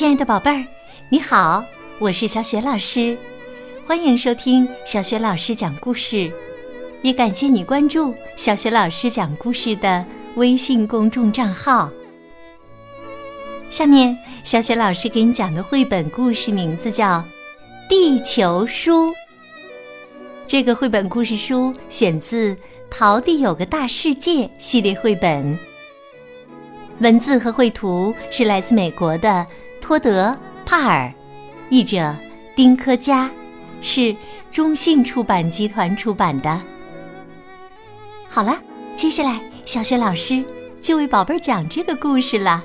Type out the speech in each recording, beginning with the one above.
亲爱的宝贝儿，你好，我是小雪老师，欢迎收听小雪老师讲故事，也感谢你关注小雪老师讲故事的微信公众账号。下面，小雪老师给你讲的绘本故事名字叫《地球书》。这个绘本故事书选自《桃地有个大世界》系列绘本，文字和绘图是来自美国的托德·帕尔，译者丁科佳，是中信出版集团出版的。好了，接下来小雪老师就为宝贝儿讲这个故事了。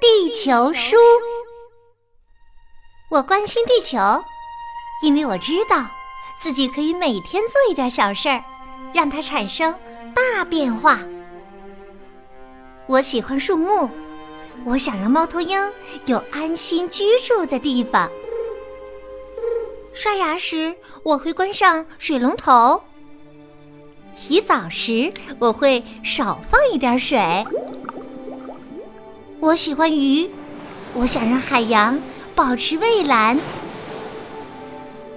地球书，我关心地球，因为我知道。自己可以每天做一点小事儿，让它产生大变化。我喜欢树木，我想让猫头鹰有安心居住的地方。刷牙时我会关上水龙头，洗澡时我会少放一点水。我喜欢鱼，我想让海洋保持蔚蓝。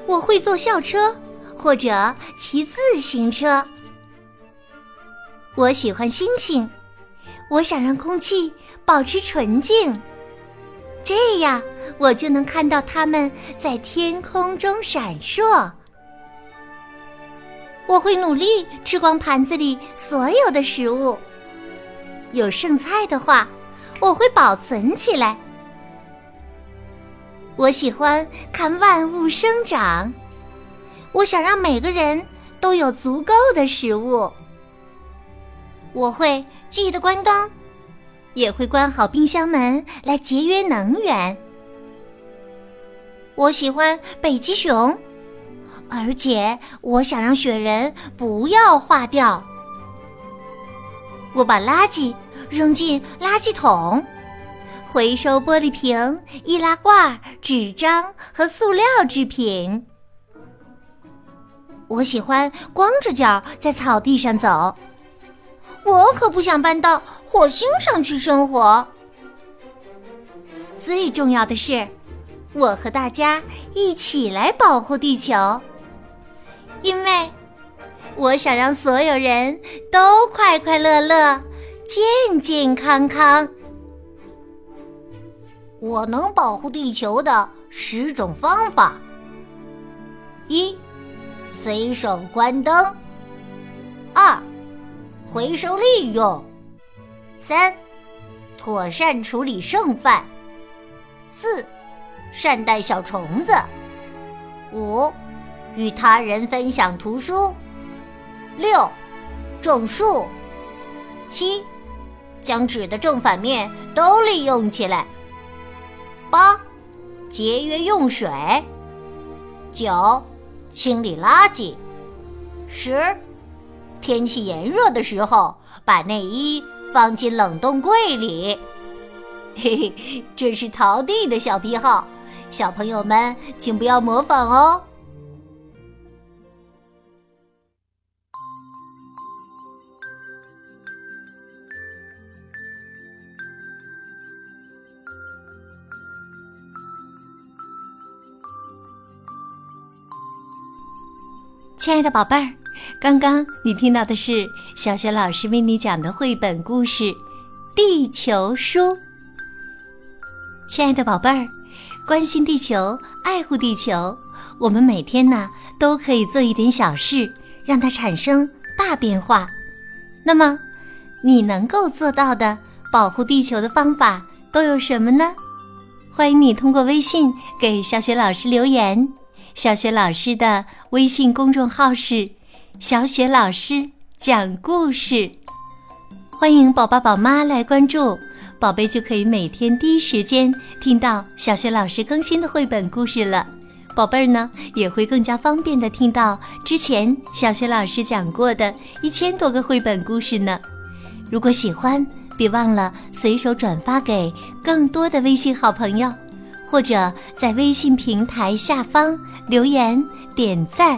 我会坐校车，或者骑自行车。我喜欢星星，我想让空气保持纯净，这样我就能看到它们在天空中闪烁。我会努力吃光盘子里所有的食物，有剩菜的话，我会保存起来。我喜欢看万物生长，我想让每个人都有足够的食物。我会记得关灯，也会关好冰箱门来节约能源。我喜欢北极熊，而且我想让雪人不要化掉。我把垃圾扔进垃圾桶。回收玻璃瓶、易拉罐、纸张和塑料制品。我喜欢光着脚在草地上走，我可不想搬到火星上去生活。最重要的是，我和大家一起来保护地球，因为我想让所有人都快快乐乐、健健康康。我能保护地球的十种方法：一、随手关灯；回收利用；三、妥善处理剩饭；四、善待小虫子；五、与他人分享图书；六、种树；七、将纸的正反面都利用起来。八，节约用水。九，清理垃圾。十，天气炎热的时候，把内衣放进冷冻柜里。嘿嘿，这是淘弟的小癖好，小朋友们请不要模仿哦。亲爱的宝贝儿，刚刚你听到的是小雪老师为你讲的绘本故事《地球书》。亲爱的宝贝儿，关心地球，爱护地球，我们每天呢都可以做一点小事，让它产生大变化。那么，你能够做到的保护地球的方法都有什么呢？欢迎你通过微信给小雪老师留言。小雪老师的微信公众号是“小雪老师讲故事”，欢迎宝宝宝妈来关注，宝贝就可以每天第一时间听到小雪老师更新的绘本故事了。宝贝儿呢也会更加方便的听到之前小雪老师讲过的一千多个绘本故事呢。如果喜欢，别忘了随手转发给更多的微信好朋友。或者在微信平台下方留言点赞，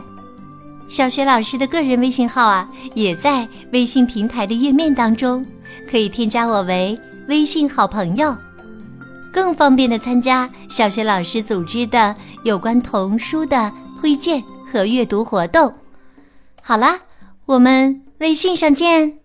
小雪老师的个人微信号啊，也在微信平台的页面当中，可以添加我为微信好朋友。更方便的参加小学老师组织的有关童书的推荐和阅读活动。好啦，我们微信上见。